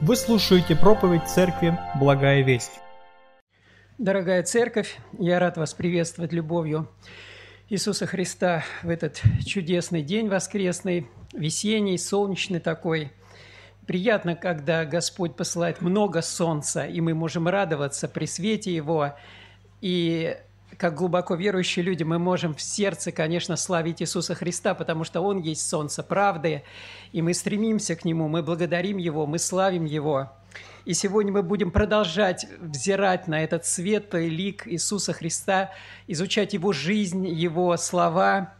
Вы слушаете проповедь Церкви «Благая весть». Дорогая Церковь, я рад вас приветствовать любовью Иисуса Христа в этот чудесный день воскресный, весенний, солнечный такой. Приятно, когда Господь посылает много солнца, и мы можем радоваться при свете Его. И как глубоко верующие люди, мы можем в сердце, конечно, славить Иисуса Христа, потому что Он есть солнце правды, и мы стремимся к Нему, мы благодарим Его, мы славим Его. И сегодня мы будем продолжать взирать на этот светлый лик Иисуса Христа, изучать Его жизнь, Его слова,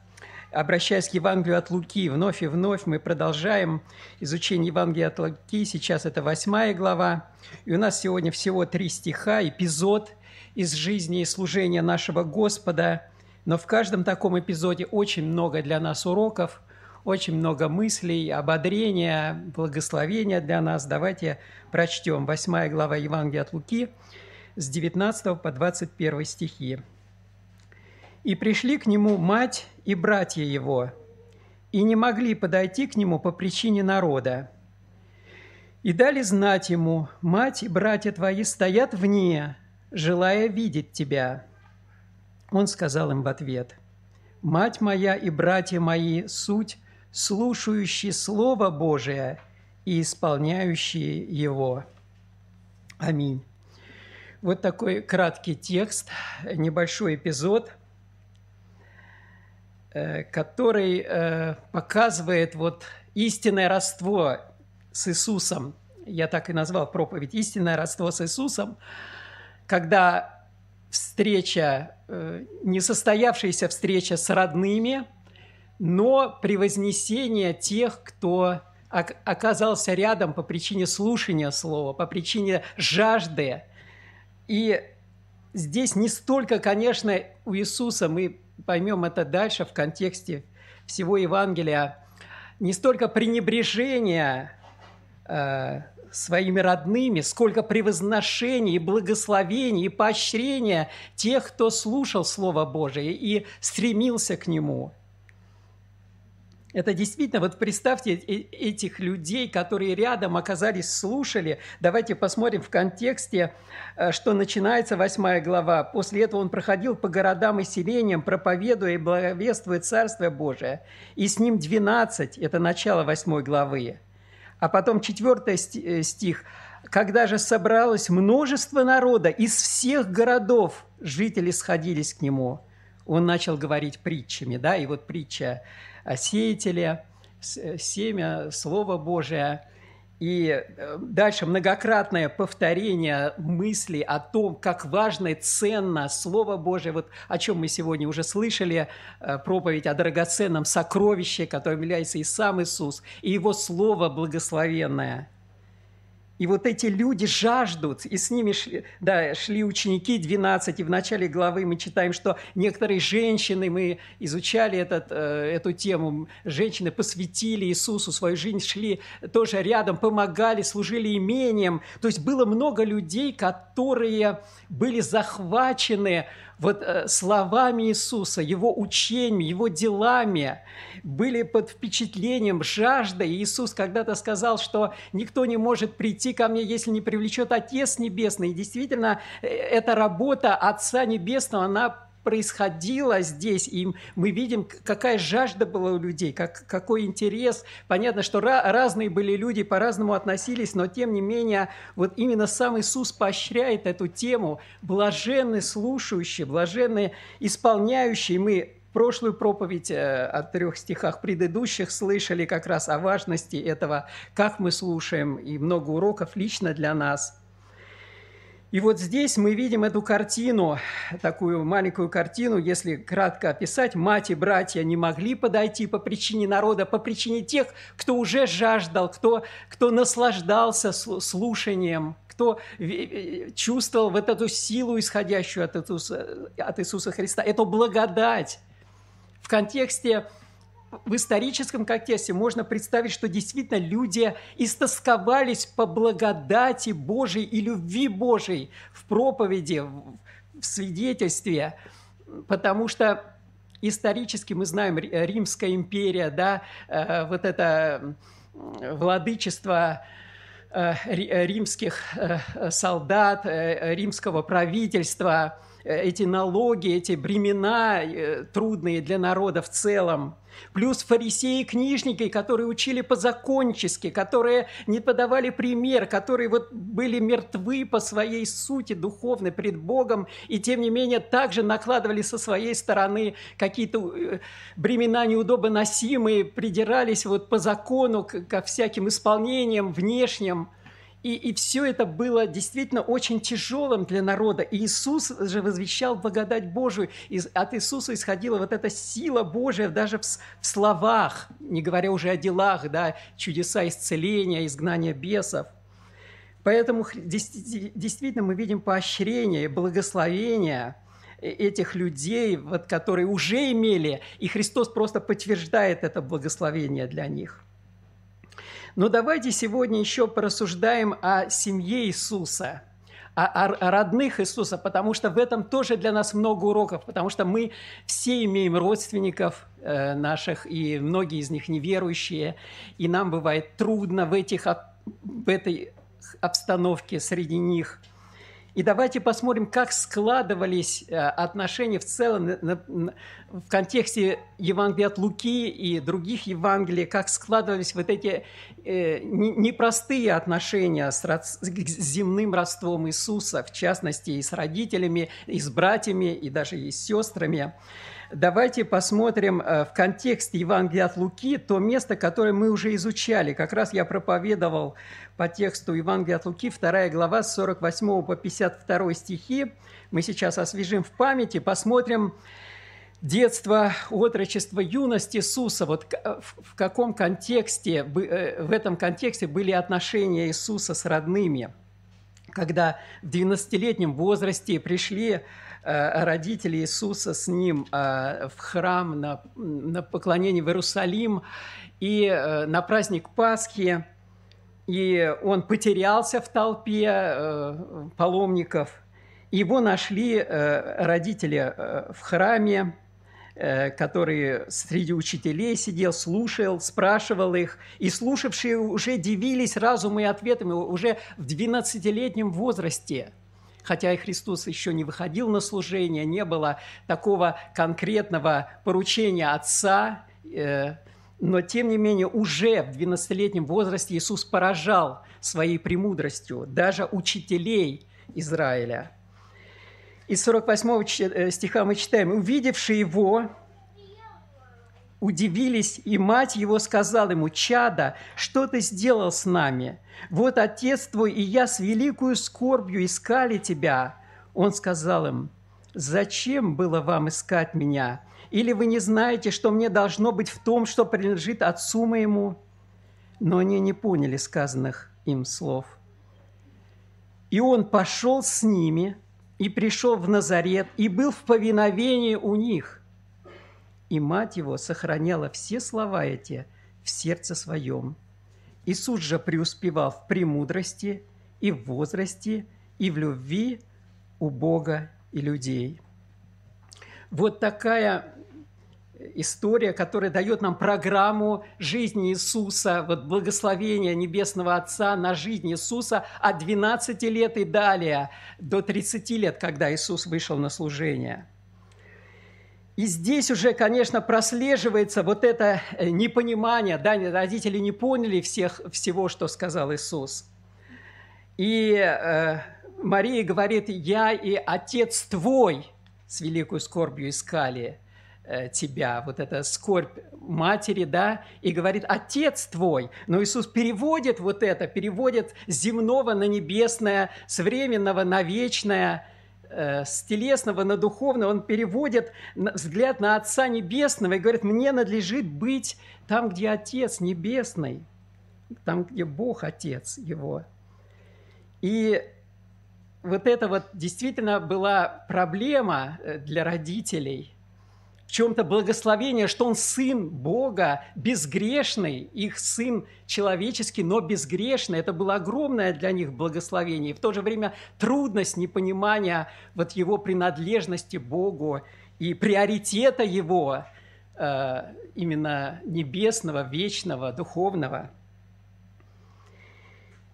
обращаясь к Евангелию от Луки. Вновь и вновь мы продолжаем изучение Евангелия от Луки. Сейчас это восьмая глава. И у нас сегодня всего три стиха, эпизод – из жизни и служения нашего Господа, но в каждом таком эпизоде очень много для нас уроков, очень много мыслей, ободрения, благословения для нас. Давайте прочтем 8 глава Евангелия от Луки с 19 по 21 стихи. «И пришли к нему мать и братья его, и не могли подойти к нему по причине народа. И дали знать ему, мать и братья твои стоят вне, желая видеть тебя». Он сказал им в ответ, «Мать моя и братья мои – суть, слушающие Слово Божие и исполняющие его». Аминь. Вот такой краткий текст, небольшой эпизод, э, который э, показывает вот истинное родство с Иисусом. Я так и назвал проповедь «Истинное родство с Иисусом», когда встреча, э, несостоявшаяся встреча с родными, но превознесение тех, кто оказался рядом по причине слушания слова, по причине жажды. И здесь не столько, конечно, у Иисуса, мы поймем это дальше в контексте всего Евангелия, не столько пренебрежения э, своими родными, сколько превозношений, благословений, и поощрения тех, кто слушал Слово Божие и стремился к нему. Это действительно, вот представьте этих людей, которые рядом оказались, слушали. Давайте посмотрим в контексте, э, что начинается восьмая глава. После этого он проходил по городам и селениям, проповедуя и благовествуя Царствие Божие. И с ним 12, это начало восьмой главы. А потом четвертый э, стих. «Когда же собралось множество народа из всех городов, жители сходились к нему». Он начал говорить притчами, да, и вот притча о сеятеле, э, семя, Слово Божие – и э, дальше многократное повторение мысли о том, как важно и ценно Слово Божие, вот о чем мы сегодня уже слышали, э, проповедь о драгоценном сокровище, которым является и сам Иисус, и Его Слово благословенное – и вот эти люди жаждут, и с ними шли, да, шли ученики 12, и в начале главы мы читаем, что некоторые женщины, мы изучали этот, э, эту тему, женщины посвятили Иисусу свою жизнь, шли тоже рядом, помогали, служили имением. То есть было много людей, которые были захвачены вот э, словами Иисуса, Его учением, Его делами, были под впечатлением, жаждой. Иисус когда-то сказал, что никто не может прийти ко мне, если не привлечет Отец Небесный. И действительно, э, эта работа Отца Небесного, она происходило здесь, и мы видим, какая жажда была у людей, как, какой интерес. Понятно, что ra- разные были люди, по-разному относились, но тем не менее, вот именно сам Иисус поощряет эту тему. Блаженны слушающие, блаженны исполняющие. Мы прошлую проповедь э, о трех стихах предыдущих слышали как раз о важности этого, как мы слушаем, и много уроков лично для нас – и вот здесь мы видим эту картину, такую маленькую картину, если кратко описать. Мать и братья не могли подойти по причине народа, по причине тех, кто уже жаждал, кто, кто наслаждался слушанием, кто чувствовал вот эту силу, исходящую от Иисуса, от Иисуса Христа, эту благодать. В контексте в историческом контексте можно представить, что действительно люди истосковались по благодати Божией и любви Божией в проповеди, в свидетельстве, потому что исторически мы знаем Римская империя, да, э, вот это владычество римских солдат, римского правительства, эти налоги, эти бремена трудные для народа в целом. Плюс фарисеи и книжники, которые учили по-закончески, которые не подавали пример, которые вот были мертвы по своей сути духовной пред Богом, и тем не менее также накладывали со своей стороны какие-то э, бремена неудобоносимые, придирались вот по закону ко всяким исполнениям внешним – и, и все это было действительно очень тяжелым для народа. И Иисус же возвещал благодать Божию. И от Иисуса исходила вот эта сила Божия даже в, в словах, не говоря уже о делах, да, чудеса исцеления, изгнания бесов. Поэтому действительно мы видим поощрение, благословение э, этих людей, вот, которые уже имели, и Христос просто подтверждает это благословение для них. Но давайте сегодня еще порассуждаем о семье Иисуса, о, о, родных Иисуса, потому что в этом тоже для нас много уроков, потому что мы все имеем родственников э, наших, и многие из них неверующие, и нам бывает трудно в, этих, в этой обстановке среди них – и давайте посмотрим, как складывались э, отношения в целом в контексте Евангелия от Луки и других Евангелий, как складывались вот эти э, непростые отношения с земным родством Иисуса, в частности, и с родителями, и с братьями, и даже и с сестрами. Давайте посмотрим э, в контексте Евангелия от Луки то место, которое мы уже изучали. Как раз я проповедовал по тексту Евангелия от Луки, 2 глава, с 48 по 52 стихи. Мы сейчас освежим в памяти, посмотрим детство, отрочество, юность Иисуса. Вот в каком контексте, э, в этом контексте были отношения Иисуса с родными. Когда в 12-летнем возрасте пришли э, родители Иисуса с ним э, в храм на, на поклонение в Иерусалим и на праздник Пасхи – и он потерялся в толпе э, паломников. Его нашли э, родители э, в храме, э, который среди учителей сидел, слушал, спрашивал их. И слушавшие уже дивились разумом и ответами уже в 12-летнем возрасте. Хотя и Христос еще не выходил на служение, не было такого конкретного поручения Отца, э, но, тем не менее, уже в 12-летнем возрасте Иисус поражал своей премудростью даже учителей Израиля. Из 48 э, стиха мы читаем, «Увидевшие его, удивились, и мать его сказала ему, «Чада, что ты сделал с нами? Вот отец твой и я с великою скорбью искали тебя». Он сказал им, «Зачем было вам искать меня? Или вы не знаете, что мне должно быть в том, что принадлежит отцу моему?» Но они не поняли сказанных им слов. И он пошел с ними и пришел в Назарет и был в повиновении у них. И мать его сохраняла все слова эти в сердце своем. Иисус же преуспевал в премудрости и в возрасте, и в любви у Бога и людей. Вот такая история, которая дает нам программу жизни Иисуса, вот благословения Небесного Отца на жизнь Иисуса от 12 лет и далее до 30 лет, когда Иисус вышел на служение. И здесь уже, конечно, прослеживается вот это э, непонимание, да, родители не поняли всех, всего, что сказал Иисус. И э, Мария говорит, я и Отец твой с великой скорбью искали – Э, тебя, вот эта скорбь матери, да, и говорит, отец твой. Но Иисус переводит вот это, переводит земного на небесное, с временного на вечное, с телесного на духовное. Он переводит взгляд на Отца Небесного и говорит, мне надлежит быть там, где Отец Небесный, там, где Бог Отец его. И вот это вот действительно была проблема э, для родителей – в чем-то благословение, что он сын Бога, безгрешный, их сын человеческий, но безгрешный. Это было огромное для них благословение. И в то же время трудность непонимания вот его принадлежности Богу и приоритета его, э, именно небесного, вечного, духовного.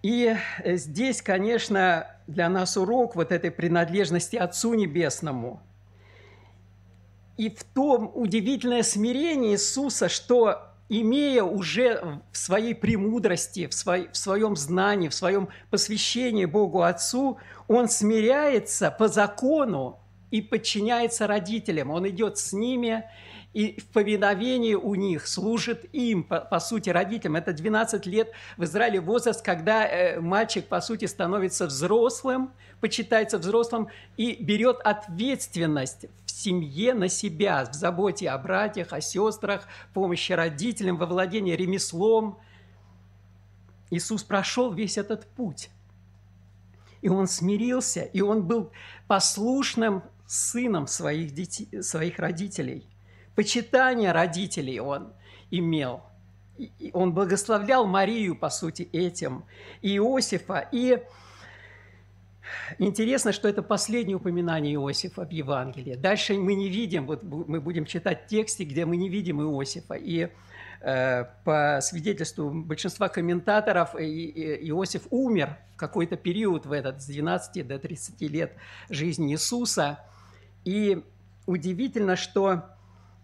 И здесь, конечно, для нас урок вот этой принадлежности Отцу Небесному. И в том удивительное смирение Иисуса, что имея уже в своей премудрости, в, свой, в своем знании, в своем посвящении Богу Отцу, он смиряется по закону и подчиняется родителям. Он идет с ними, и в повиновении у них служит им, по, по сути, родителям. Это 12 лет в Израиле возраст, когда э, мальчик, по сути, становится взрослым, почитается взрослым и берет ответственность семье на себя, в заботе о братьях, о сестрах, помощи родителям, во владении ремеслом. Иисус прошел весь этот путь. И он смирился, и он был послушным сыном своих, детей, своих родителей. Почитание родителей он имел. И он благословлял Марию, по сути, этим, и Иосифа. И интересно, что это последнее упоминание Иосифа в Евангелии. Дальше мы не видим, вот мы будем читать тексты, где мы не видим Иосифа. И э, по свидетельству большинства комментаторов, Иосиф умер в какой-то период в этот, с 12 до 30 лет жизни Иисуса – и удивительно, что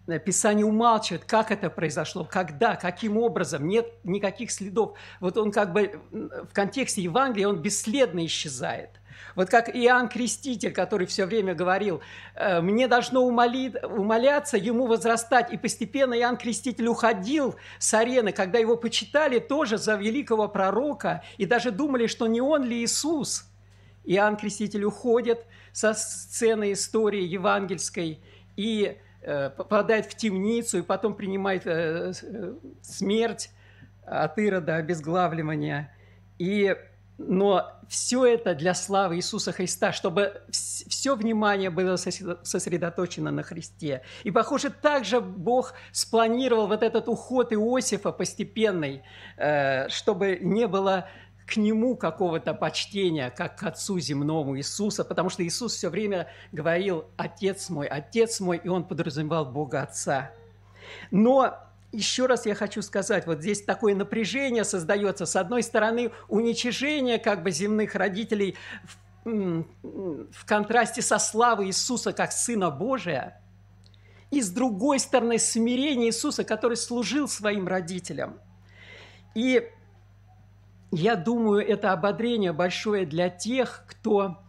э, Писание умалчивает, как это произошло, когда, каким образом, нет никаких следов. Вот он как бы в контексте Евангелия, он бесследно исчезает. Вот как Иоанн Креститель, который все время говорил, «Э, мне должно умолить, умоляться, ему возрастать. И постепенно Иоанн Креститель уходил с арены, когда его почитали тоже за великого пророка, и даже думали, что не он ли Иисус. Иоанн Креститель уходит – со сцены истории евангельской и э, попадает в темницу, и потом принимает э, смерть от Ирода, обезглавливания. И, но все это для славы Иисуса Христа, чтобы все внимание было сосредоточено на Христе. И, похоже, также Бог спланировал вот этот уход Иосифа постепенный, чтобы не было к нему какого-то почтения, как к Отцу земному Иисуса, потому что Иисус все время говорил «Отец мой, Отец мой», и он подразумевал Бога Отца. Но еще раз я хочу сказать, вот здесь такое напряжение создается. С одной стороны, уничижение как бы земных родителей в, в контрасте со славой Иисуса как Сына Божия, и с другой стороны, смирение Иисуса, который служил своим родителям. И я думаю, это ободрение большое для тех, кто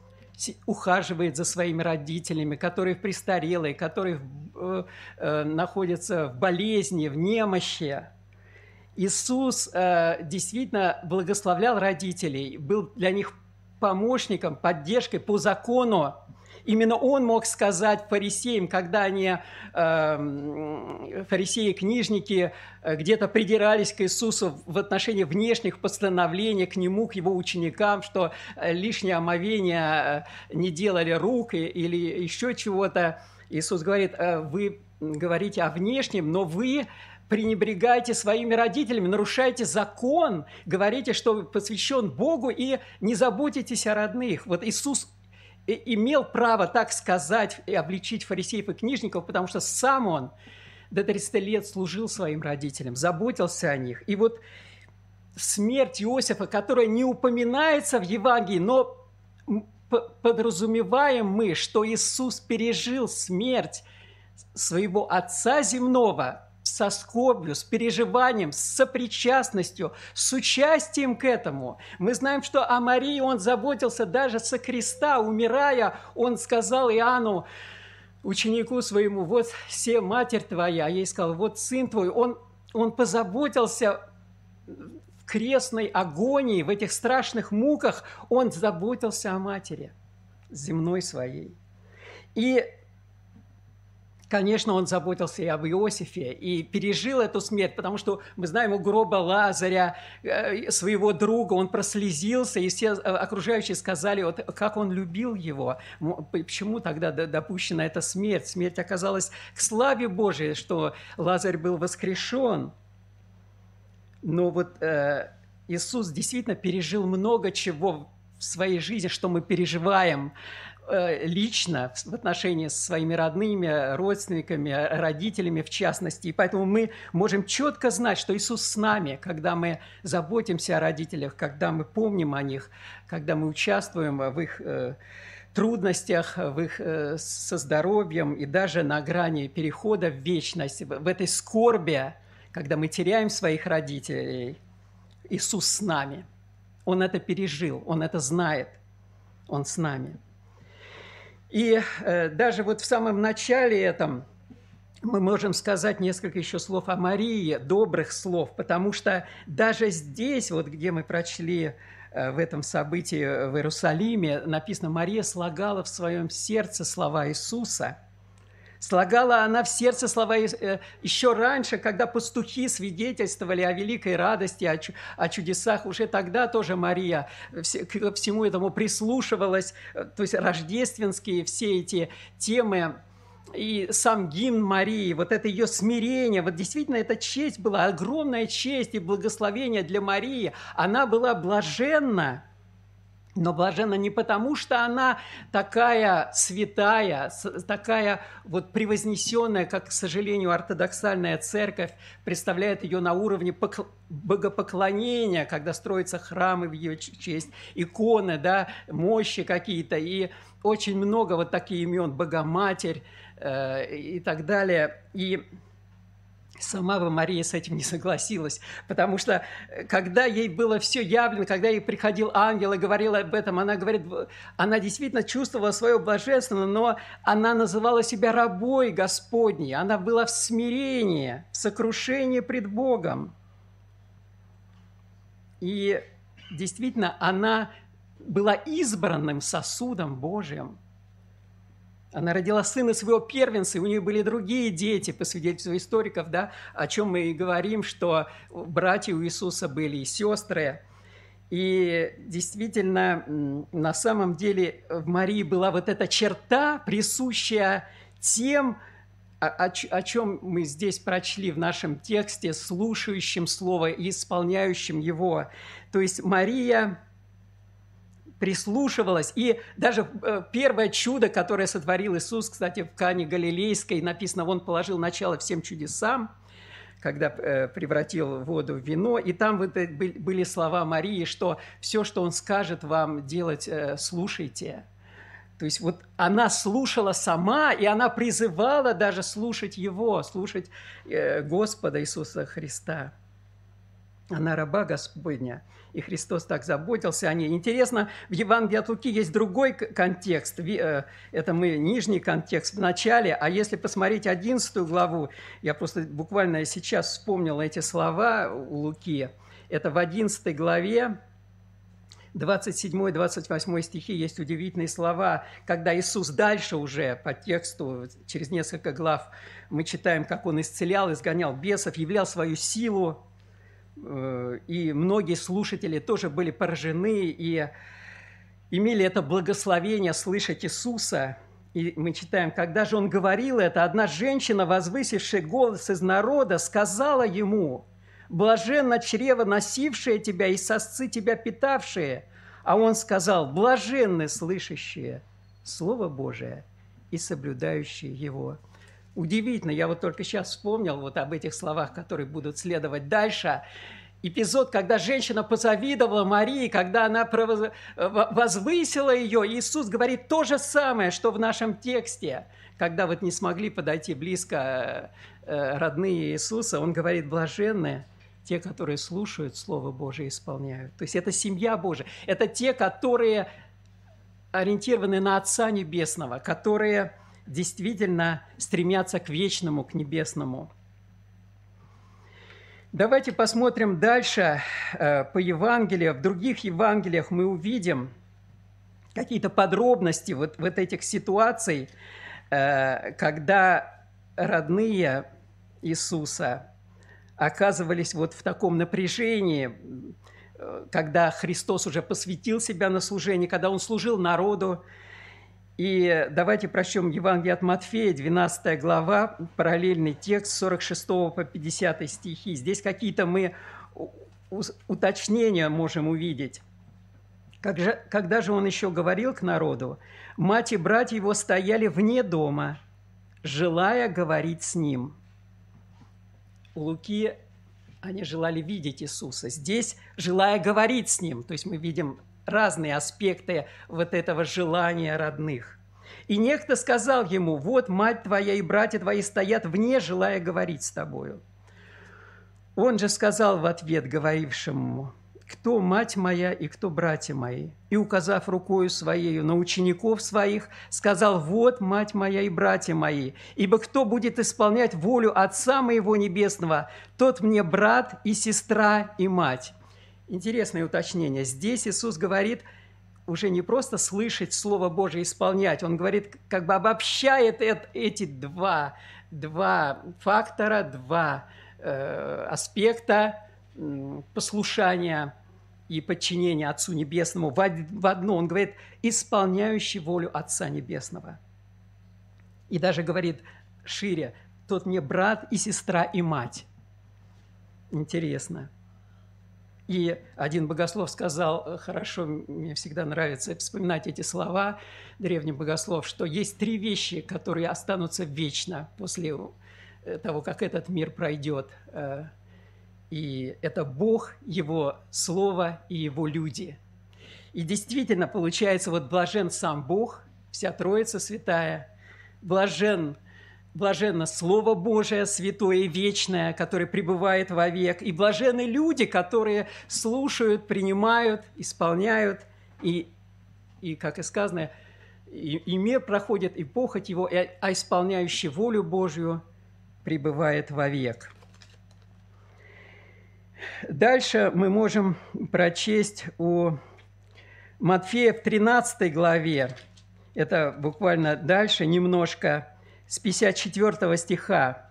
ухаживает за своими родителями, которые престарелые, которые э, э, находятся в болезни, в немощи. Иисус э, действительно благословлял родителей, был для них помощником, поддержкой по закону. Именно он мог сказать фарисеям, когда они, э, книжники, э, где-то придирались к Иисусу в отношении внешних постановлений к Нему, к Его ученикам, что э, лишнее омовение э, не делали рук или еще чего-то. Иисус говорит, вы говорите о внешнем, но вы пренебрегаете своими родителями, нарушаете закон, говорите, что посвящен Богу и не заботитесь о родных. Вот Иисус имел право так сказать и обличить фарисеев и книжников, потому что сам он до 30 лет служил своим родителям, заботился о них. И вот смерть Иосифа, которая не упоминается в Евангелии, но подразумеваем мы, что Иисус пережил смерть своего Отца земного – со скорбью, с переживанием, с сопричастностью, с участием к этому. Мы знаем, что о Марии он заботился даже со креста, умирая, он сказал Иоанну, ученику своему, вот все матерь твоя, а ей сказал, вот сын твой, он, он позаботился в крестной агонии, в этих страшных муках, он заботился о матери земной своей. И Конечно, он заботился и об Иосифе, и пережил эту смерть, потому что мы знаем у гроба Лазаря, э, своего друга, он прослезился, и все э, окружающие сказали, вот, как он любил его, почему тогда допущена эта смерть. Смерть оказалась к славе Божией, что Лазарь был воскрешен. Но вот э, Иисус действительно пережил много чего в своей жизни, что мы переживаем лично в отношении с своими родными, родственниками, родителями в частности. И поэтому мы можем четко знать, что Иисус с нами, когда мы заботимся о родителях, когда мы помним о них, когда мы участвуем в их э, трудностях, в их, со здоровьем и даже на грани перехода в вечность, в этой скорби, когда мы теряем своих родителей, Иисус с нами. Он это пережил, Он это знает, Он с нами. И э, даже вот в самом начале этом мы можем сказать несколько еще слов о Марии, добрых слов, потому что даже здесь, вот где мы прочли э, в этом событии в Иерусалиме, написано, Мария слагала в своем сердце слова Иисуса – Слагала она в сердце слова э, еще раньше, когда пастухи свидетельствовали о великой радости, о, чудесах. Уже тогда тоже Мария к всему этому прислушивалась. Э, то есть рождественские все эти темы и сам гимн Марии, вот это ее смирение, вот действительно эта честь была, огромная честь и благословение для Марии. Она была блаженна, но блаженна не потому, что она такая святая, такая вот превознесенная, как, к сожалению, ортодоксальная церковь представляет ее на уровне богопоклонения, когда строятся храмы в ее честь, иконы, да, мощи какие-то, и очень много вот таких имен, Богоматерь э, и так далее. И Сама бы Мария с этим не согласилась, потому что э, когда ей было все явлено, когда ей приходил ангел и говорил об этом, она говорит, она действительно чувствовала свое блаженство, но она называла себя рабой Господней, она была в смирении, в сокрушении пред Богом. И действительно, она была избранным сосудом Божьим – она родила сына своего первенца, и у нее были другие дети, по свидетельству историков, да, о чем мы и говорим, что братья у Иисуса были и сестры. И действительно, на самом деле в Марии была вот эта черта, присущая тем, о, о, о чем мы здесь прочли в нашем тексте, слушающим Слово и исполняющим его. То есть Мария прислушивалась. И даже э, первое чудо, которое сотворил Иисус, кстати, в Кане Галилейской, написано, он положил начало всем чудесам, когда э, превратил воду в вино. И там вот были слова Марии, что все, что он скажет вам делать, э, слушайте. То есть вот она слушала сама, и она призывала даже слушать Его, слушать Господа Иисуса Христа. Она раба Господня – и Христос так заботился о ней. Интересно, в Евангелии от Луки есть другой контекст. Э, это мы нижний контекст в начале, а если посмотреть 11 главу, я просто буквально сейчас вспомнил эти слова у Луки. Это в 11 главе, 27-28 стихи есть удивительные слова, когда Иисус дальше уже по тексту, через несколько глав, мы читаем, как Он исцелял, изгонял бесов, являл свою силу, и многие слушатели тоже были поражены и имели это благословение слышать Иисуса. И мы читаем, когда же он говорил это, одна женщина, возвысившая голос из народа, сказала ему, «Блаженно чрево, носившее тебя, и сосцы тебя питавшие». А он сказал, «Блаженны слышащие Слово Божие и соблюдающие его». Удивительно, я вот только сейчас вспомнил вот об этих словах, которые будут следовать дальше. Эпизод, когда женщина позавидовала Марии, когда она возвысила ее, Иисус говорит то же самое, что в нашем тексте. Когда вот не смогли подойти близко э, родные Иисуса, Он говорит, блаженные те, которые слушают Слово Божие и исполняют. То есть это семья Божия. Это те, которые ориентированы на Отца Небесного, которые действительно стремятся к вечному, к небесному. Давайте посмотрим дальше э, по Евангелию. В других Евангелиях мы увидим какие-то подробности вот, вот этих ситуаций, э, когда родные Иисуса оказывались вот в таком напряжении, э, когда Христос уже посвятил себя на служение, когда Он служил народу, и давайте прочтем Евангелие от Матфея, 12 глава, параллельный текст 46 по 50 стихи. Здесь какие-то мы уточнения можем увидеть. Как же, когда же он еще говорил к народу, мать и братья его стояли вне дома, желая говорить с ним. У Луки они желали видеть Иисуса. Здесь желая говорить с Ним. То есть мы видим разные аспекты вот этого желания родных. И некто сказал ему, вот мать твоя и братья твои стоят вне, желая говорить с тобою. Он же сказал в ответ говорившему, кто мать моя и кто братья мои. И, указав рукою своею на учеников своих, сказал, вот мать моя и братья мои, ибо кто будет исполнять волю Отца моего Небесного, тот мне брат и сестра и мать. Интересное уточнение. Здесь Иисус говорит уже не просто слышать Слово Божие, исполнять. Он говорит, как бы обобщает эти два, два фактора, два э, аспекта послушания и подчинения Отцу Небесному в одно. Он говорит, исполняющий волю Отца Небесного. И даже говорит шире, тот мне брат и сестра и мать. Интересно. И один богослов сказал, хорошо, мне всегда нравится вспоминать эти слова, древний богослов, что есть три вещи, которые останутся вечно после того, как этот мир пройдет. Э, и это Бог, Его Слово и Его люди. И действительно, получается, вот блажен сам Бог, вся Троица Святая, блажен, блаженно Слово Божие, святое и вечное, которое пребывает вовек, и блажены люди, которые слушают, принимают, исполняют, и, и как и сказано, и, и мир проходит, и похоть его, а исполняющий волю Божью пребывает вовек. Дальше мы можем прочесть у Матфея в 13 главе. Это буквально дальше, немножко, с 54 стиха.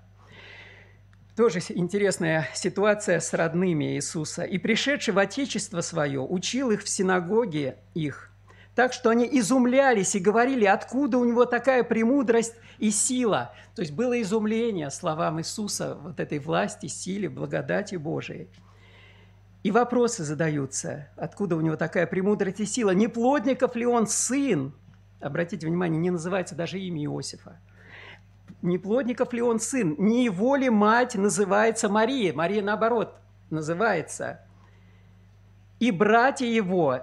Тоже интересная ситуация с родными Иисуса. «И пришедший в Отечество Свое учил их в синагоге их, так что они изумлялись и говорили, откуда у него такая премудрость и сила». То есть было изумление словам Иисуса, вот этой власти, силе, благодати Божией – и вопросы задаются, откуда у него такая премудрость и сила. Не плотников ли он сын? Обратите внимание, не называется даже имя Иосифа. Не плотников ли он сын? Не его ли мать называется Мария? Мария, наоборот, называется. И братья его,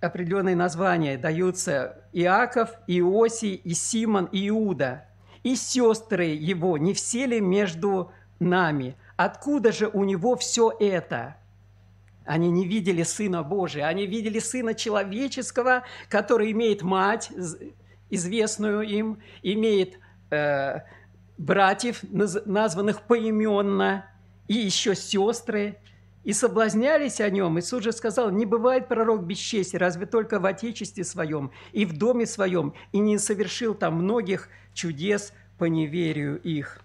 определенные названия даются Иаков, Иосий, и Симон, и Иуда. И сестры его, не все ли между нами? Откуда же у него все это? Они не видели Сына Божия, они видели Сына Человеческого, который имеет мать, известную им, имеет э, братьев, названных поименно, и еще сестры, и соблазнялись о нем. Иисус же сказал, не бывает пророк без чести, разве только в Отечестве своем и в доме своем, и не совершил там многих чудес по неверию их.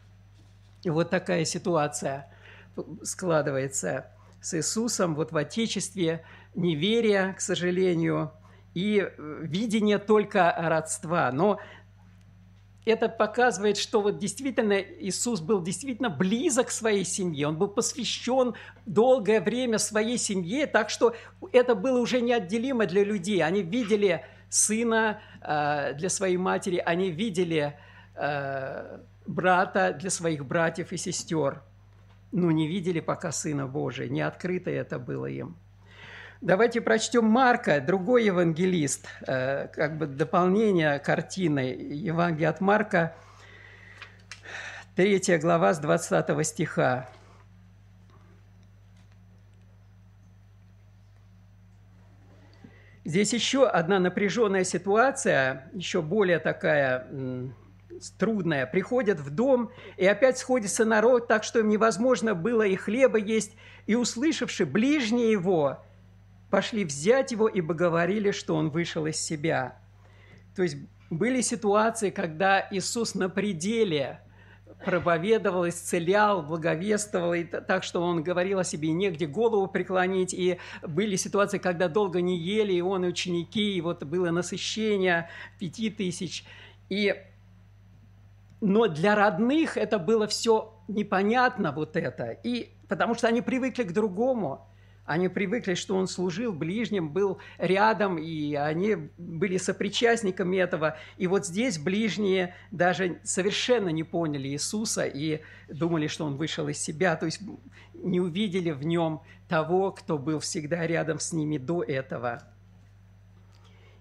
И вот такая ситуация складывается с Иисусом вот в Отечестве, неверие, к сожалению, и э, видение только родства. Но это показывает, что вот действительно Иисус был действительно близок к своей семье, он был посвящен долгое время своей семье, так что это было уже неотделимо для людей. Они видели сына э, для своей матери, они видели э, брата для своих братьев и сестер но не видели пока Сына Божия, не открыто это было им. Давайте прочтем Марка, другой евангелист, э, как бы дополнение картины. Евангелие от Марка, 3 глава с 20 стиха. Здесь еще одна напряженная ситуация, еще более такая трудное, приходят в дом, и опять сходится народ, так что им невозможно было и хлеба есть, и, услышавши ближние его, пошли взять его, ибо говорили, что он вышел из себя. То есть были ситуации, когда Иисус на пределе проповедовал, исцелял, благовествовал, и так что он говорил о себе, негде голову преклонить, и были ситуации, когда долго не ели, и он, и ученики, и вот было насыщение пяти тысяч. И но для родных это было все непонятно вот это, и потому что они привыкли к другому. Они привыкли, что он служил ближним, был рядом, и они были сопричастниками этого. И вот здесь ближние даже совершенно не поняли Иисуса и думали, что он вышел из себя, то есть не увидели в нем того, кто был всегда рядом с ними до этого.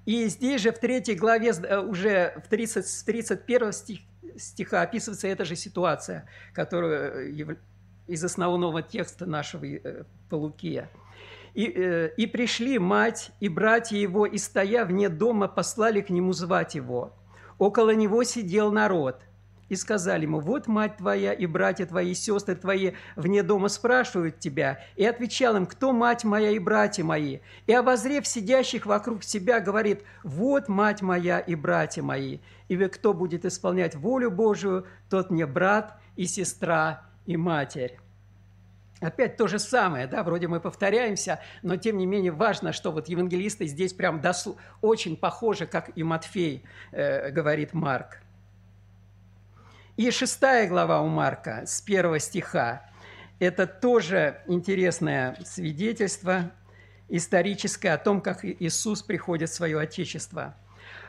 И здесь же в третьей главе, э, уже в 30, 31 стих, стиха описывается эта же ситуация, которую э, из основного текста нашего э, по Луке. И, э, «И пришли мать и братья его, и, стоя вне дома, послали к нему звать его. Около него сидел народ. И сказали ему, вот мать твоя и братья твои, и сестры твои вне дома спрашивают тебя. И отвечал им, кто мать моя и братья мои? И, обозрев сидящих вокруг себя, говорит, вот мать моя и братья мои. И кто будет исполнять волю Божию, тот мне брат и сестра и матерь. Опять то же самое, да, вроде мы повторяемся, но тем не менее важно, что вот евангелисты здесь прям досл... очень похожи, как и Матфей, э, говорит Марк. И шестая глава у Марка с первого стиха. Это тоже интересное свидетельство историческое о том, как Иисус приходит в свое Отечество.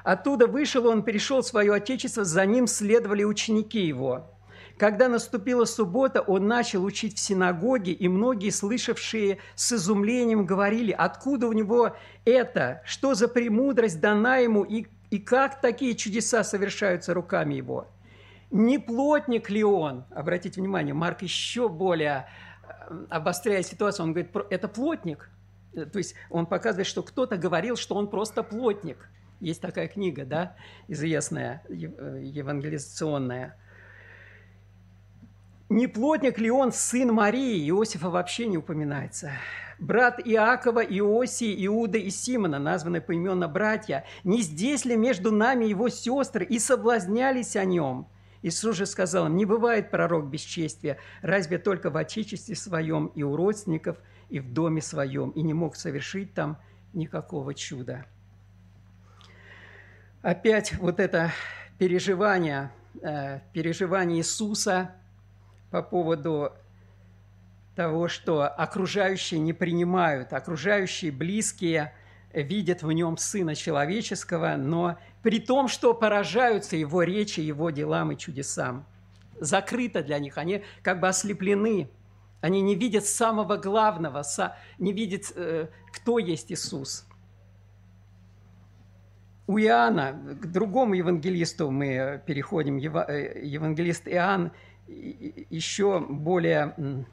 Оттуда вышел он, перешел в свое Отечество, за ним следовали ученики его – когда наступила суббота, он начал учить в синагоге, и многие, слышавшие с изумлением, говорили, откуда у него это, что за премудрость дана ему, и, и как такие чудеса совершаются руками его. Не плотник ли он? Обратите внимание, Марк еще более э, обостряет ситуацию, он говорит, это плотник. Э, то есть он показывает, что кто-то говорил, что он просто плотник. Есть такая книга, да, известная, э, евангелизационная – не плотник ли он сын Марии? Иосифа вообще не упоминается. Брат Иакова, Иосии, Иуда и Симона, названы поименно братья, не здесь ли между нами его сестры и соблазнялись о нем? Иисус же сказал им, не бывает пророк бесчестия, разве только в отечестве своем и у родственников, и в доме своем, и не мог совершить там никакого чуда. Опять вот это переживание, э, переживание Иисуса – по поводу того, что окружающие не принимают, окружающие близкие видят в нем Сына Человеческого, но при том, что поражаются Его речи, Его делам и чудесам. Закрыто для них, они как бы ослеплены, они не видят самого главного, не видят, э, кто есть Иисус. У Иоанна, к другому евангелисту мы переходим, э, евангелист Иоанн еще более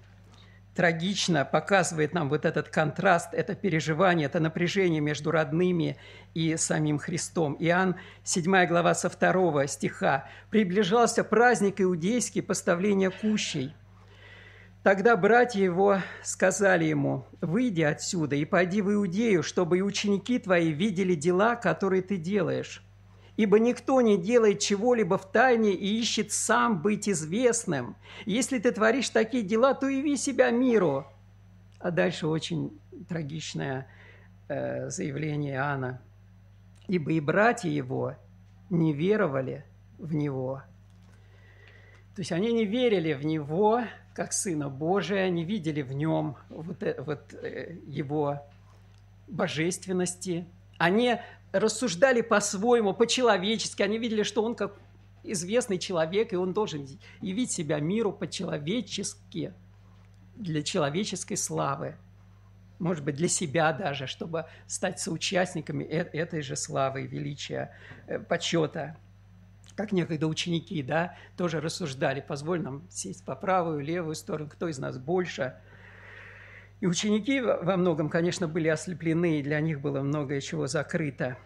трагично показывает нам вот этот контраст, это переживание, это напряжение между родными и самим Христом. Иоанн, 7 глава со 2 стиха. «Приближался праздник иудейский поставления кущей. Тогда братья его сказали ему, «Выйди отсюда и пойди в Иудею, чтобы и ученики твои видели дела, которые ты делаешь». Ибо никто не делает чего-либо в тайне и ищет сам быть известным. Если ты творишь такие дела, то яви себя миру. А дальше очень трагичное э, заявление Иоанна. Ибо и братья его не веровали в него. То есть они не верили в него, как Сына Божия, не видели в нем вот, э, вот э, его божественности. Они рассуждали по-своему, по-человечески. Они видели, что он как известный человек, и он должен явить себя миру по-человечески, для человеческой славы. Может быть, для себя даже, чтобы стать соучастниками э, этой же славы, величия, э, почета. Как некогда ученики, да, тоже рассуждали, позволь нам сесть по правую, левую сторону, кто из нас больше – и ученики во многом, конечно, были ослеплены, и для них было многое чего закрыто.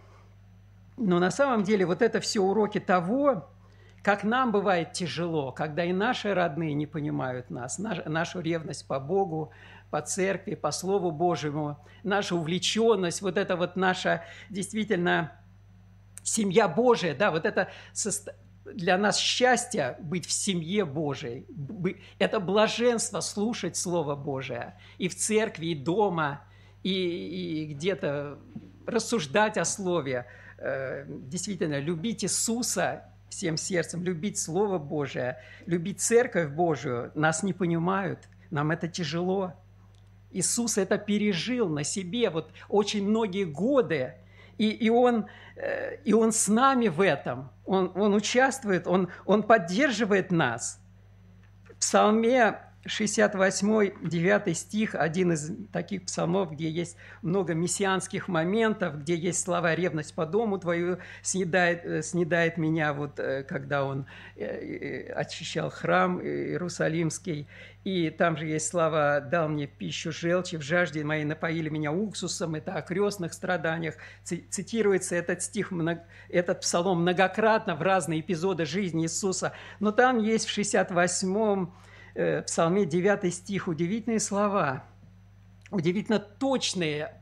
Но на самом деле вот это все уроки того, как нам бывает тяжело, когда и наши родные не понимают нас, нашу ревность по Богу, по церкви, по Слову Божьему, наша увлеченность, вот это вот наша действительно семья Божия, да, вот это для нас счастье быть в семье Божией. Это блаженство слушать Слово Божие и в церкви, и дома, и, и где-то рассуждать о Слове. Э, действительно, любить Иисуса всем сердцем, любить Слово Божие, любить Церковь Божию. Нас не понимают, нам это тяжело. Иисус это пережил на себе вот очень многие годы. И, и, он, и Он с нами в этом. Он, он участвует, он, он поддерживает нас. В Псалме 68, 9 стих, один из таких псалмов, где есть много мессианских моментов, где есть слова «ревность по дому твою снедает, э, снедает меня», вот э, когда он э, очищал храм Иерусалимский. И там же есть слова «дал мне пищу желчи, в жажде моей напоили меня уксусом». Это о крестных страданиях. Цитируется этот стих, этот псалом многократно в разные эпизоды жизни Иисуса. Но там есть в 68 э, Псалме 9 стих удивительные слова, удивительно точные.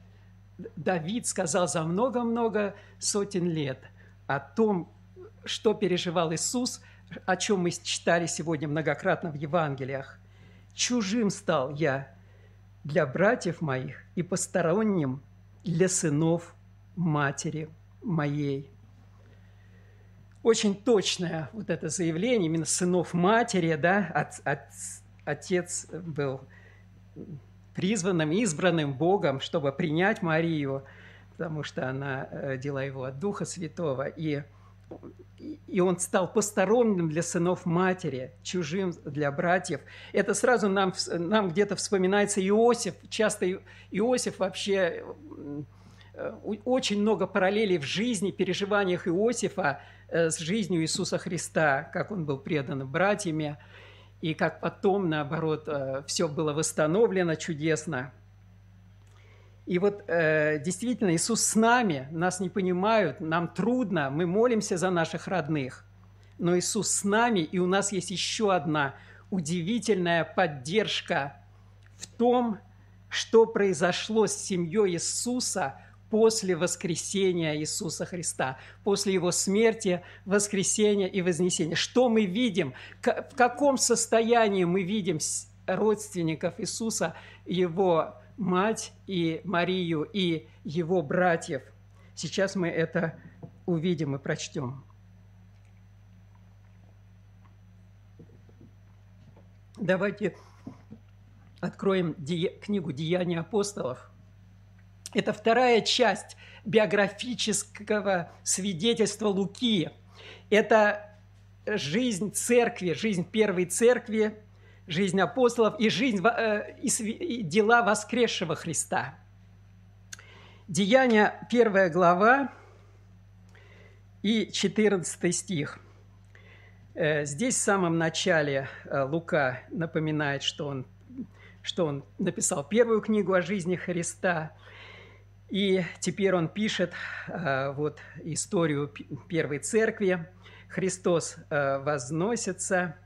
Давид сказал за много-много сотен лет о том, что переживал Иисус, о чем мы читали сегодня многократно в Евангелиях. «Чужим стал я для братьев моих и посторонним для сынов матери моей» очень точное вот это заявление именно сынов матери, да, от, от, отец был призванным, избранным Богом, чтобы принять Марию, потому что она родила э, его от Духа Святого, и, и он стал посторонним для сынов матери, чужим для братьев. Это сразу нам, нам где-то вспоминается Иосиф, часто Иосиф вообще э, очень много параллелей в жизни, переживаниях Иосифа с жизнью Иисуса Христа, как он был предан братьями, и как потом, наоборот, э, все было восстановлено чудесно. И вот э, действительно Иисус с нами, нас не понимают, нам трудно, мы молимся за наших родных, но Иисус с нами, и у нас есть еще одна удивительная поддержка в том, что произошло с семьей Иисуса после воскресения Иисуса Христа, после Его смерти, воскресения и вознесения. Что мы видим? В каком состоянии мы видим родственников Иисуса, Его мать и Марию, и Его братьев? Сейчас мы это увидим и прочтем. Давайте откроем книгу «Деяния апостолов», это вторая часть биографического свидетельства Луки. Это жизнь церкви, жизнь первой церкви, жизнь апостолов и жизнь э, и дела воскресшего Христа. Деяния, первая глава и 14 стих. Э, здесь в самом начале э, Лука напоминает, что он, что он написал первую книгу о жизни Христа – и теперь он пишет э, вот историю первой церкви. Христос э, возносится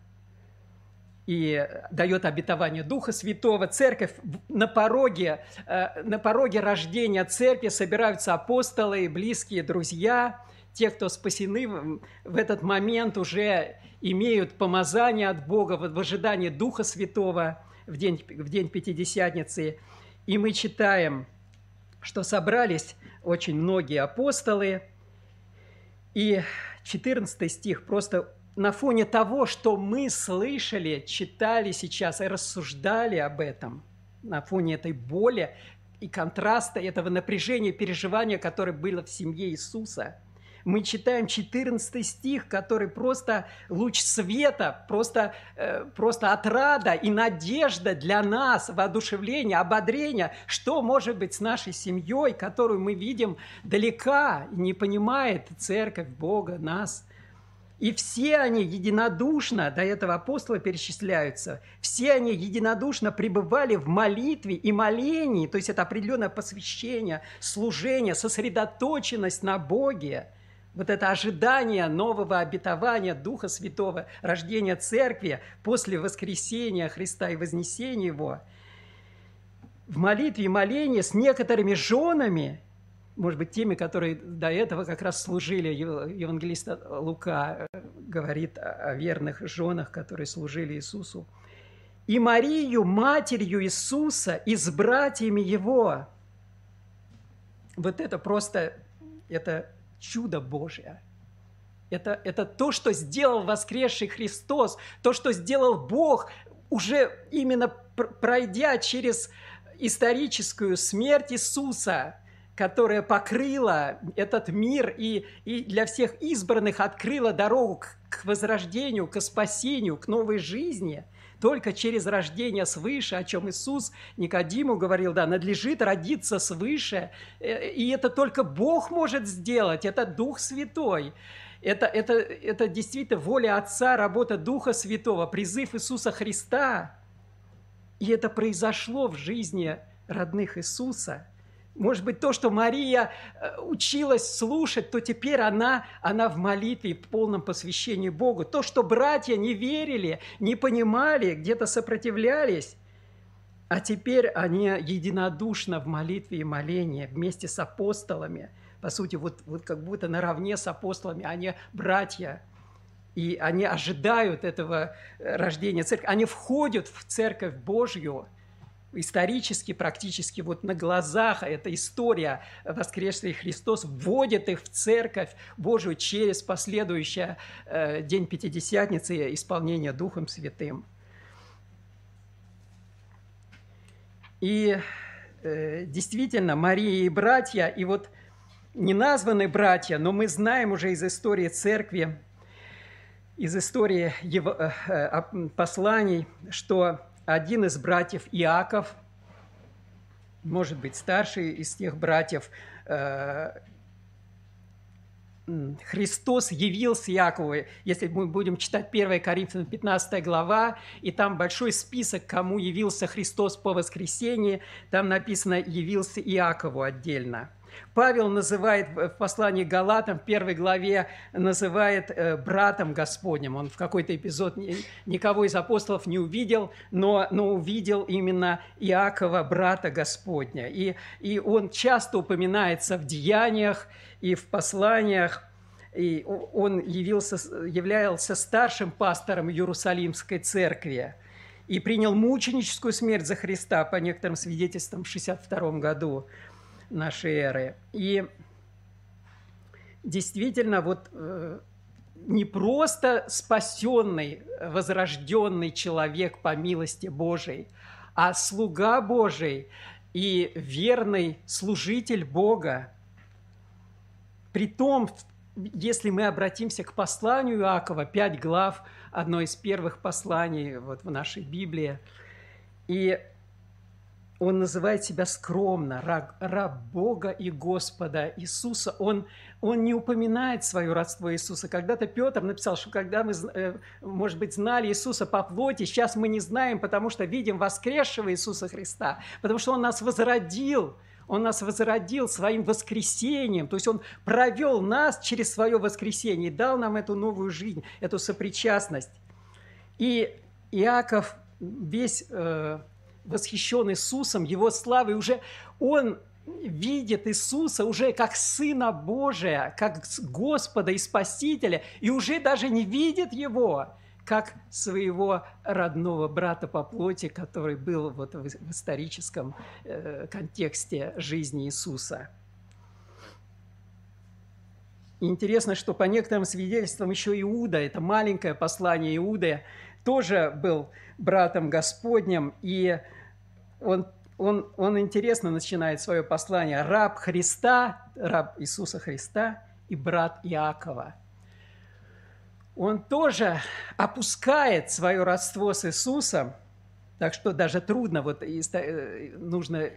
и дает обетование Духа Святого. Церковь на пороге, э, на пороге рождения церкви собираются апостолы, близкие друзья, те, кто спасены в этот момент уже имеют помазание от Бога в ожидании Духа Святого в день, в день Пятидесятницы. И мы читаем – что собрались очень многие апостолы. И 14 стих просто на фоне того, что мы слышали, читали сейчас и рассуждали об этом, на фоне этой боли и контраста, этого напряжения, переживания, которое было в семье Иисуса – мы читаем 14 стих, который просто луч света, просто, э, просто отрада и надежда для нас, воодушевление, ободрение, что может быть с нашей семьей, которую мы видим далека не понимает церковь Бога, нас – и все они единодушно, до этого апостолы перечисляются, все они единодушно пребывали в молитве и молении, то есть это определенное посвящение, служение, сосредоточенность на Боге вот это ожидание нового обетования Духа Святого, рождения Церкви после воскресения Христа и вознесения Его, в молитве и молении с некоторыми женами, может быть, теми, которые до этого как раз служили, евангелист Лука э, говорит о верных женах, которые служили Иисусу, и Марию, матерью Иисуса, и с братьями Его. Вот это просто, это чудо Божие. Это, это то, что сделал воскресший Христос, то, что сделал Бог, уже именно пройдя через историческую смерть Иисуса, которая покрыла этот мир и, и для всех избранных открыла дорогу к, к возрождению, к спасению, к новой жизни – только через рождение свыше, о чем Иисус Никодиму говорил, да, надлежит родиться свыше, э, и это только Бог может сделать, это Дух Святой. Это, это, это действительно воля Отца, работа Духа Святого, призыв Иисуса Христа. И это произошло в жизни родных Иисуса – может быть, то, что Мария э, училась слушать, то теперь она, она в молитве, в полном посвящении Богу. То, что братья не верили, не понимали, где-то сопротивлялись, а теперь они единодушно в молитве и молении вместе с апостолами. По сути, вот, вот как будто наравне с апостолами, они братья. И они ожидают этого э, рождения церкви. Они входят в церковь Божью – исторически, практически вот на глазах эта история воскресший Христос вводит их в церковь Божию через последующий э, день Пятидесятницы исполнение Духом Святым. И э, действительно, Мария и братья, и вот не названы братья, но мы знаем уже из истории церкви, из истории его, э, э, посланий, что один из братьев Иаков, может быть, старший из тех братьев, э, Христос явился Якову. Если мы будем читать 1 Коринфянам 15 глава, и там большой список, кому явился Христос по воскресенье, там написано «явился Иакову» отдельно – Павел называет в послании Галатам в первой главе, называет э, братом Господним. Он в какой-то эпизод никого из апостолов не увидел, но, но увидел именно Иакова, брата Господня. И, и он часто упоминается в деяниях и в посланиях, и он явился, являлся старшим пастором Иерусалимской церкви и принял мученическую смерть за Христа, по некоторым свидетельствам, в 62 году нашей эры. И действительно, вот э, не просто спасенный, возрожденный человек по милости Божией, а слуга Божий и верный служитель Бога. Притом, если мы обратимся к посланию Иакова, пять глав, одно из первых посланий вот в нашей Библии, и он называет себя скромно, раб, раб Бога и Господа Иисуса. Он, он не упоминает свое родство Иисуса. Когда-то Петр написал, что когда мы, э, может быть, знали Иисуса по плоти, сейчас мы не знаем, потому что видим воскресшего Иисуса Христа, потому что Он нас возродил, Он нас возродил своим воскресением, то есть Он провел нас через свое воскресение и дал нам эту новую жизнь, эту сопричастность. И Иаков весь э, восхищен Иисусом, Его славой, уже он видит Иисуса уже как Сына Божия, как Господа и Спасителя, и уже даже не видит Его как своего родного брата по плоти, который был вот в историческом э, контексте жизни Иисуса. интересно, что по некоторым свидетельствам еще Иуда, это маленькое послание Иуды, тоже был братом Господним, и он, он, он интересно начинает свое послание. Раб Христа, раб Иисуса Христа и брат Иакова. Он тоже опускает свое родство с Иисусом, так что даже трудно, вот э, нужно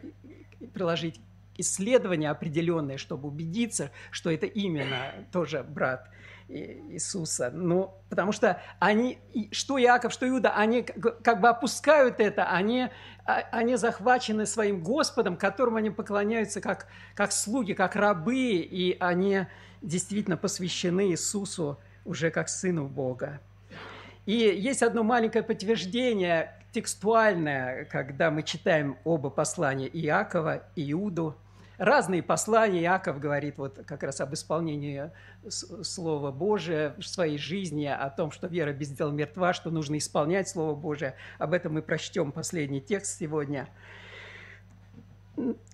приложить исследования определенные, чтобы убедиться, что это именно тоже брат Иисуса. Ну, потому что они, что Иаков, что Иуда, они как бы опускают это, они, а, они захвачены своим Господом, которому они поклоняются как, как слуги, как рабы, и они действительно посвящены Иисусу уже как Сыну Бога. И есть одно маленькое подтверждение текстуальное, когда мы читаем оба послания Иакова и Иуду – разные послания. Иаков говорит вот как раз об исполнении Слова Божия в своей жизни, о том, что вера без дел мертва, что нужно исполнять Слово Божие. Об этом мы прочтем последний текст сегодня.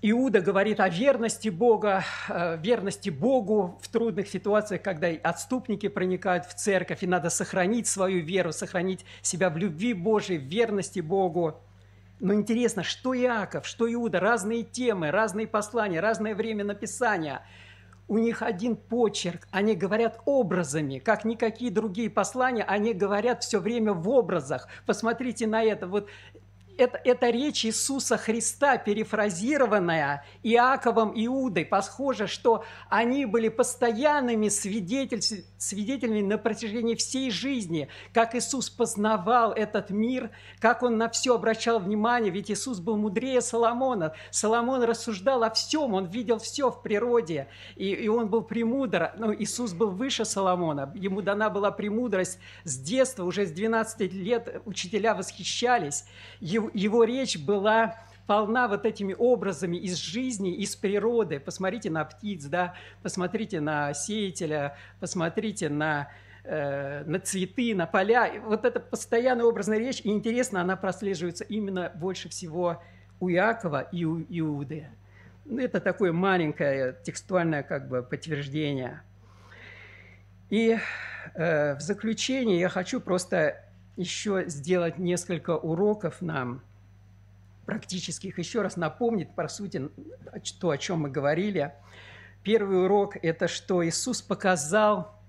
Иуда говорит о верности Бога, верности Богу в трудных ситуациях, когда отступники проникают в церковь, и надо сохранить свою веру, сохранить себя в любви Божией, в верности Богу. Но интересно, что Иаков, что Иуда, разные темы, разные послания, разное время написания. У них один почерк, они говорят образами, как никакие другие послания, они говорят все время в образах. Посмотрите на это. Вот это, это речь Иисуса Христа, перефразированная Иаковом Иудой. Похоже, что они были постоянными свидетель, свидетелями на протяжении всей жизни, как Иисус познавал этот мир, как Он на все обращал внимание, ведь Иисус был мудрее Соломона. Соломон рассуждал о всем, он видел все в природе, и, и он был премудр. Но Иисус был выше Соломона, ему дана была премудрость с детства, уже с 12 лет учителя восхищались его его, речь была полна вот этими образами из жизни, из природы. Посмотрите на птиц, да, посмотрите на сеятеля, посмотрите на, э, на цветы, на поля. Вот это постоянная образная речь, и интересно, она прослеживается именно больше всего у Иакова и у Иуды. Ну, это такое маленькое текстуальное как бы подтверждение. И э, в заключение я хочу просто еще сделать несколько уроков нам практических, еще раз напомнить, по сути, то, о чем мы говорили. Первый урок – это что Иисус показал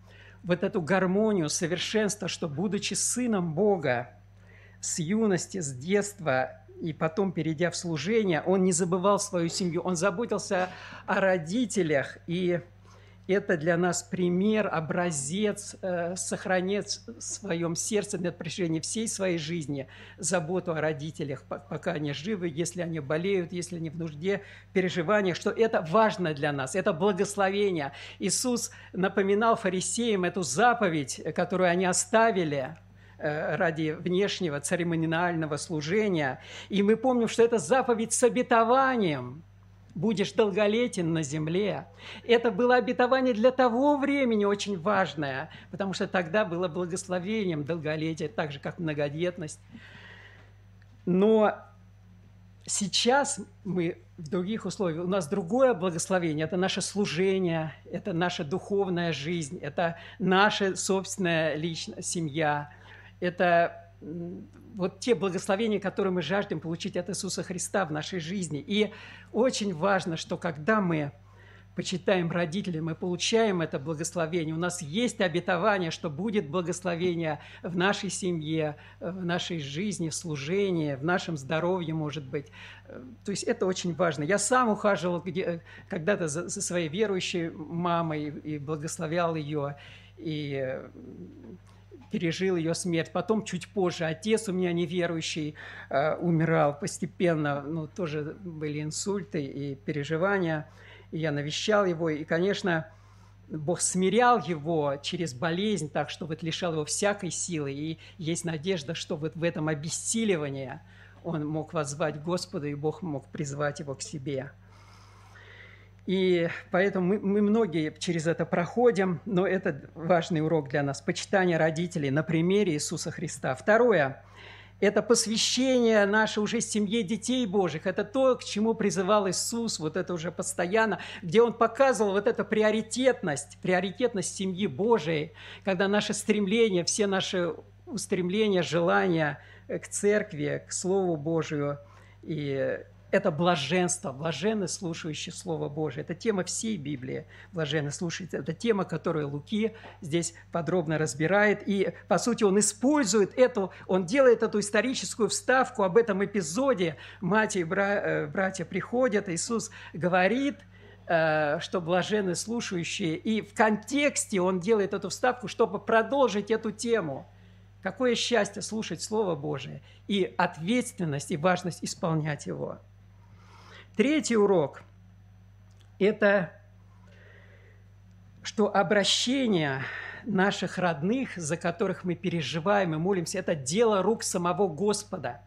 вот эту гармонию, совершенство, что, будучи сыном Бога, с юности, с детства и потом, перейдя в служение, он не забывал свою семью, он заботился о родителях и это для нас пример, образец, э, сохранить в своем сердце на протяжении всей своей жизни заботу о родителях, пока они живы, если они болеют, если они в нужде, переживаниях, что это важно для нас, это благословение. Иисус напоминал фарисеям эту заповедь, которую они оставили, э, ради внешнего церемониального служения. И мы помним, что это заповедь с обетованием – будешь долголетен на земле. Это было обетование для того времени очень важное, потому что тогда было благословением долголетие, так же, как многодетность. Но сейчас мы в других условиях, у нас другое благословение, это наше служение, это наша духовная жизнь, это наша собственная личная семья, это вот те благословения, которые мы жаждем получить от Иисуса Христа в нашей жизни. И очень важно, что когда мы почитаем родителей, мы получаем это благословение. У нас есть обетование, что будет благословение в нашей семье, в нашей жизни, в служении, в нашем здоровье, может быть. То есть это очень важно. Я сам ухаживал когда-то за, за своей верующей мамой и благословлял ее. И пережил ее смерть. Потом чуть позже отец у меня неверующий э, умирал постепенно. Ну, тоже были инсульты и переживания. И я навещал его. И, конечно, Бог смирял его через болезнь так, что вот лишал его всякой силы. И есть надежда, что вот в этом обессиливании он мог воззвать Господу, и Бог мог призвать его к себе. И поэтому мы, мы многие через это проходим, но это важный урок для нас. Почитание родителей на примере Иисуса Христа. Второе – это посвящение нашей уже семье детей Божьих. Это то, к чему призывал Иисус, вот это уже постоянно, где Он показывал вот эту приоритетность, приоритетность семьи Божией, когда наше стремление, все наши устремления, желания к церкви, к Слову Божию и это блаженство, блаженны слушающие Слово Божие. Это тема всей Библии, блаженны слушающие. Это тема, которую Луки здесь подробно разбирает. И, по сути, он использует эту, он делает эту историческую вставку об этом эпизоде. Мать и бра, э, братья приходят, Иисус говорит, э, что блаженны слушающие. И в контексте он делает эту вставку, чтобы продолжить эту тему. Какое счастье слушать Слово Божие и ответственность и важность исполнять его. Третий урок – это что обращение наших родных, за которых мы переживаем и молимся, это дело рук самого Господа.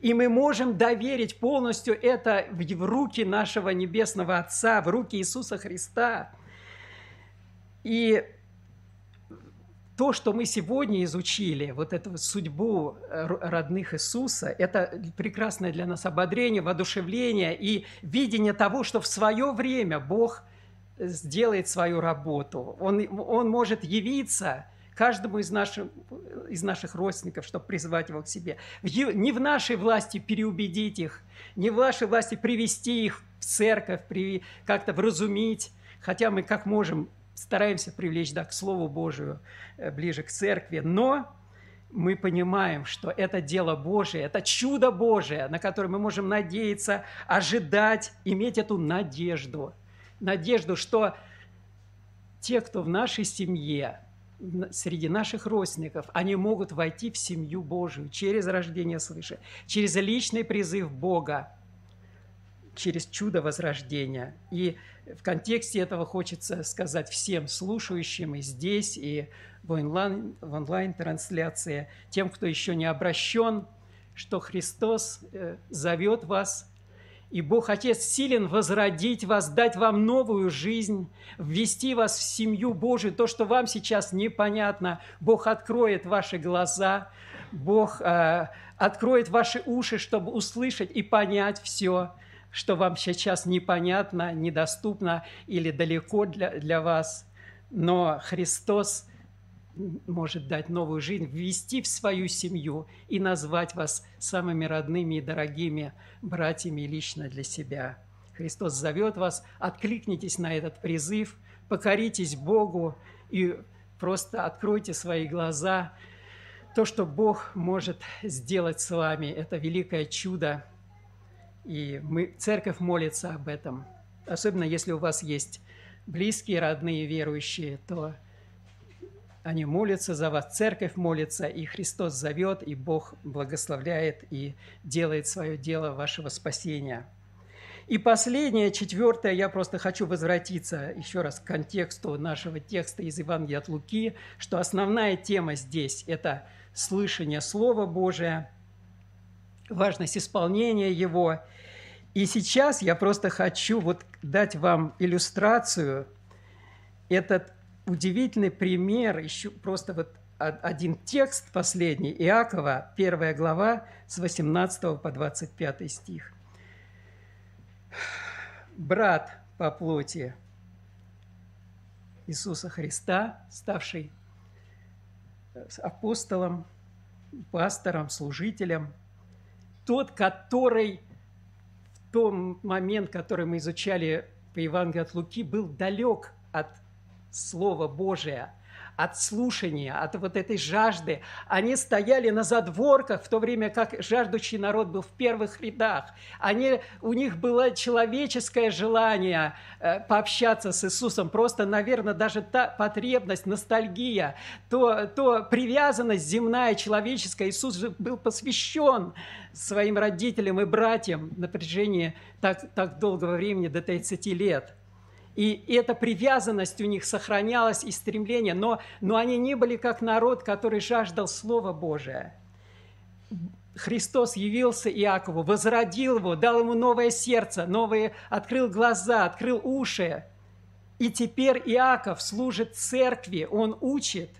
И мы можем доверить полностью это в руки нашего Небесного Отца, в руки Иисуса Христа. И то, что мы сегодня изучили, вот эту судьбу э, родных Иисуса, это прекрасное для нас ободрение, воодушевление и видение того, что в свое время Бог сделает свою работу. Он, он может явиться каждому из наших, из наших родственников, чтобы призвать его к себе. Не в нашей власти переубедить их, не в вашей власти привести их в церковь, как-то вразумить, хотя мы как можем стараемся привлечь да, к Слову Божию, э, ближе к церкви, но мы понимаем, что это дело Божие, это чудо Божие, на которое мы можем надеяться, ожидать, иметь эту надежду. Надежду, что те, кто в нашей семье, среди наших родственников, они могут войти в семью Божию через рождение свыше, через личный призыв Бога, через чудо возрождения. И в контексте этого хочется сказать всем слушающим и здесь, и в онлайн, в онлайн-трансляции, тем, кто еще не обращен, что Христос э, зовет вас, и Бог Отец силен возродить вас, дать вам новую жизнь, ввести вас в семью Божию, то, что вам сейчас непонятно. Бог откроет ваши глаза, Бог э, откроет ваши уши, чтобы услышать и понять все – что вам сейчас непонятно, недоступно или далеко для, для вас. Но Христос может дать новую жизнь, ввести в свою семью и назвать вас самыми родными и дорогими братьями лично для себя. Христос зовет вас, откликнитесь на этот призыв, покоритесь Богу и просто откройте свои глаза. То, что Бог может сделать с вами, это великое чудо, и мы, церковь молится об этом. Особенно если у вас есть близкие, родные, верующие, то они молятся за вас, церковь молится, и Христос зовет, и Бог благословляет и делает свое дело вашего спасения. И последнее, четвертое, я просто хочу возвратиться еще раз к контексту нашего текста из Евангелия от Луки, что основная тема здесь – это слышание Слова Божия, важность исполнения его – и сейчас я просто хочу вот дать вам иллюстрацию. Этот удивительный пример, еще просто вот один текст последний, Иакова, первая глава, с 18 по 25 стих. Брат по плоти Иисуса Христа, ставший апостолом, пастором, служителем, тот, который тот момент, который мы изучали по Евангелию от Луки, был далек от Слова Божия, от слушания, от вот этой жажды. Они стояли на задворках, в то время как жаждущий народ был в первых рядах. Они, у них было человеческое желание э, пообщаться с Иисусом, просто, наверное, даже та потребность, ностальгия, то, то привязанность земная, человеческая. Иисус же был посвящен своим родителям и братьям на протяжении так, так долгого времени, до 30 лет. И эта привязанность у них сохранялась и стремление, но, но они не были как народ, который жаждал Слова Божия. Христос явился Иакову, возродил его, дал ему новое сердце, новые, открыл глаза, открыл уши. И теперь Иаков служит церкви, он учит,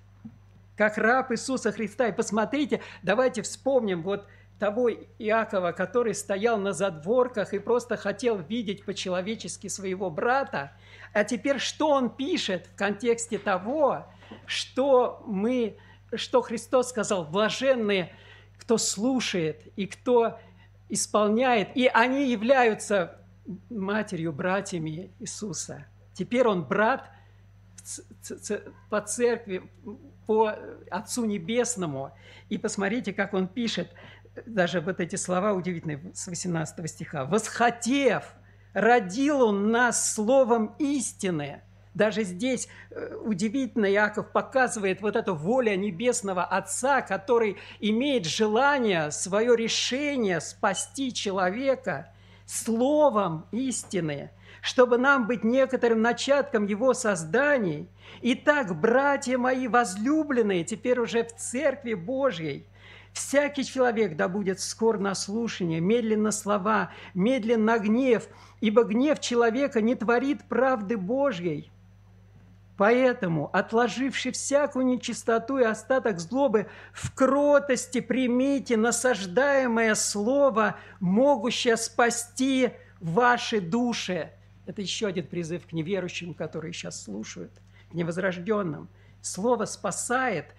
как раб Иисуса Христа. И посмотрите, давайте вспомним, вот того Иакова, который стоял на задворках и просто хотел видеть по-человечески своего брата. А теперь что он пишет в контексте того, что мы, что Христос сказал, блаженные, кто слушает и кто исполняет, и они являются матерью, братьями Иисуса. Теперь он брат по церкви, по Отцу Небесному. И посмотрите, как он пишет – даже вот эти слова удивительные с 18 стиха. «Восхотев, родил он нас словом истины». Даже здесь э, удивительно Иаков показывает вот эту волю Небесного Отца, который имеет желание, свое решение спасти человека словом истины, чтобы нам быть некоторым начатком его созданий. Итак, братья мои возлюбленные, теперь уже в Церкви Божьей – Всякий человек да будет скор на слушание, медленно слова, медленно гнев, ибо гнев человека не творит правды Божьей. Поэтому, отложивши всякую нечистоту и остаток злобы, в кротости примите насаждаемое слово, могущее спасти ваши души. Это еще один призыв к неверующим, которые сейчас слушают, к невозрожденным. Слово спасает.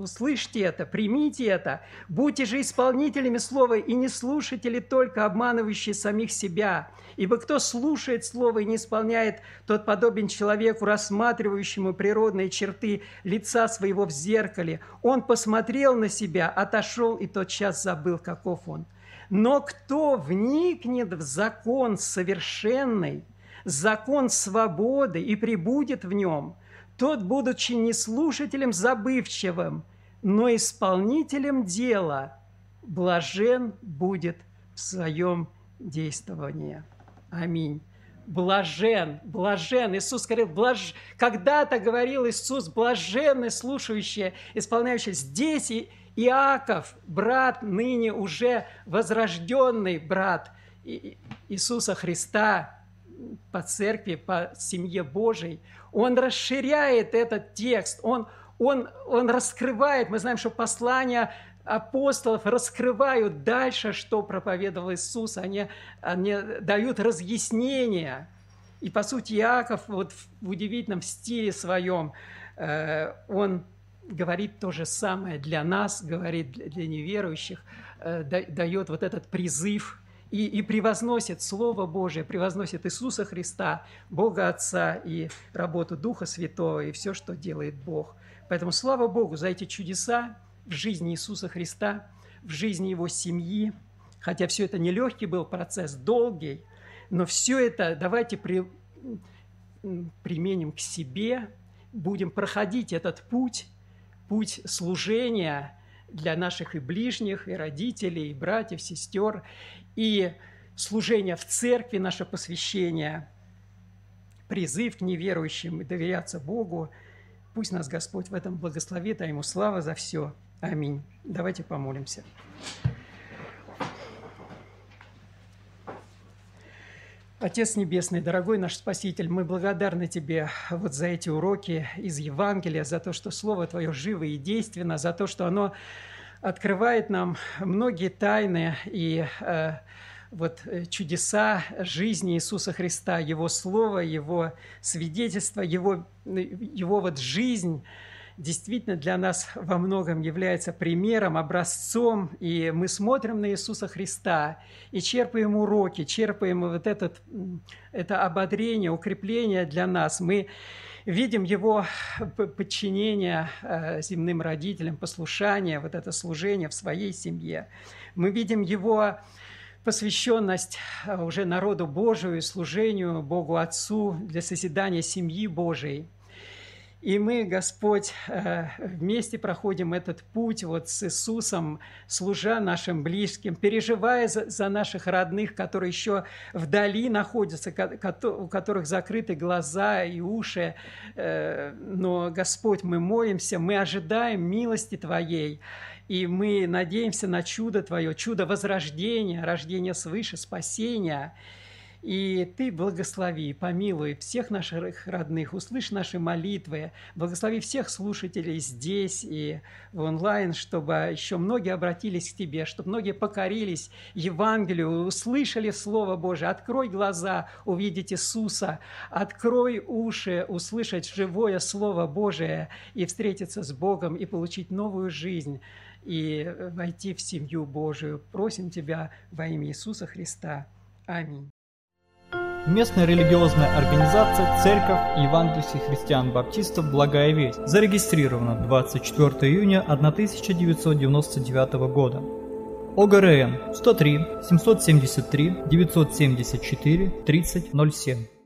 Услышьте это, примите это. Будьте же исполнителями слова и не слушатели только, обманывающие самих себя. Ибо кто слушает слово и не исполняет, тот подобен человеку, рассматривающему природные черты лица своего в зеркале. Он посмотрел на себя, отошел и тот час забыл, каков он. Но кто вникнет в закон совершенный, закон свободы и прибудет в нем, тот, будучи не слушателем забывчивым, но исполнителем дела, блажен будет в своем действовании. Аминь. Блажен, блажен. Иисус говорил, блаж... когда-то говорил Иисус, блаженны слушающие, исполняющие. Здесь и Иаков, брат, ныне уже возрожденный брат Иисуса Христа, по церкви, по семье Божией, он расширяет этот текст, он, он, он раскрывает, мы знаем, что послания апостолов раскрывают дальше, что проповедовал Иисус, они, они дают разъяснения. И, по сути, Иаков вот в удивительном стиле своем, э, он говорит то же самое для нас, говорит для неверующих, э, дает вот этот призыв и, и превозносит Слово Божие, превозносит Иисуса Христа, Бога Отца и работу Духа Святого, и все, что делает Бог. Поэтому слава Богу за эти чудеса в жизни Иисуса Христа, в жизни Его семьи. Хотя все это нелегкий был процесс, долгий, но все это давайте при, применим к себе, будем проходить этот путь, путь служения для наших и ближних, и родителей, и братьев, сестер, и служение в церкви, наше посвящение, призыв к неверующим и доверяться Богу. Пусть нас Господь в этом благословит, а Ему слава за все. Аминь. Давайте помолимся. Отец Небесный, дорогой наш Спаситель, мы благодарны Тебе вот за эти уроки из Евангелия, за то, что Слово Твое живо и действенно, за то, что оно открывает нам многие тайны и э, вот э, чудеса жизни Иисуса Христа, Его Слово, Его свидетельство, Его, его вот жизнь действительно для нас во многом является примером, образцом, и мы смотрим на Иисуса Христа и черпаем уроки, черпаем вот этот, это ободрение, укрепление для нас. Мы видим его подчинение э, земным родителям, послушание, вот это служение в своей семье. Мы видим его посвященность э, уже народу Божию, служению Богу Отцу для созидания семьи Божией – и мы, Господь, э, вместе проходим этот путь вот с Иисусом, служа нашим близким, переживая за, за наших родных, которые еще вдали находятся, у которых закрыты глаза и уши. Э, но, Господь, мы молимся, мы ожидаем милости Твоей, и мы надеемся на чудо Твое, чудо возрождения, рождения свыше, спасения – и Ты благослови, помилуй всех наших родных, услышь наши молитвы, благослови всех слушателей здесь и в онлайн, чтобы еще многие обратились к Тебе, чтобы многие покорились Евангелию, услышали Слово Божие. Открой глаза, увидеть Иисуса, открой уши, услышать живое Слово Божие и встретиться с Богом и получить новую жизнь и войти в семью Божию. Просим Тебя во имя Иисуса Христа. Аминь. Местная религиозная организация Церковь Евангельских христиан-баптистов «Благая весть» зарегистрирована 24 июня 1999 года. ОГРН 103 773 974 3007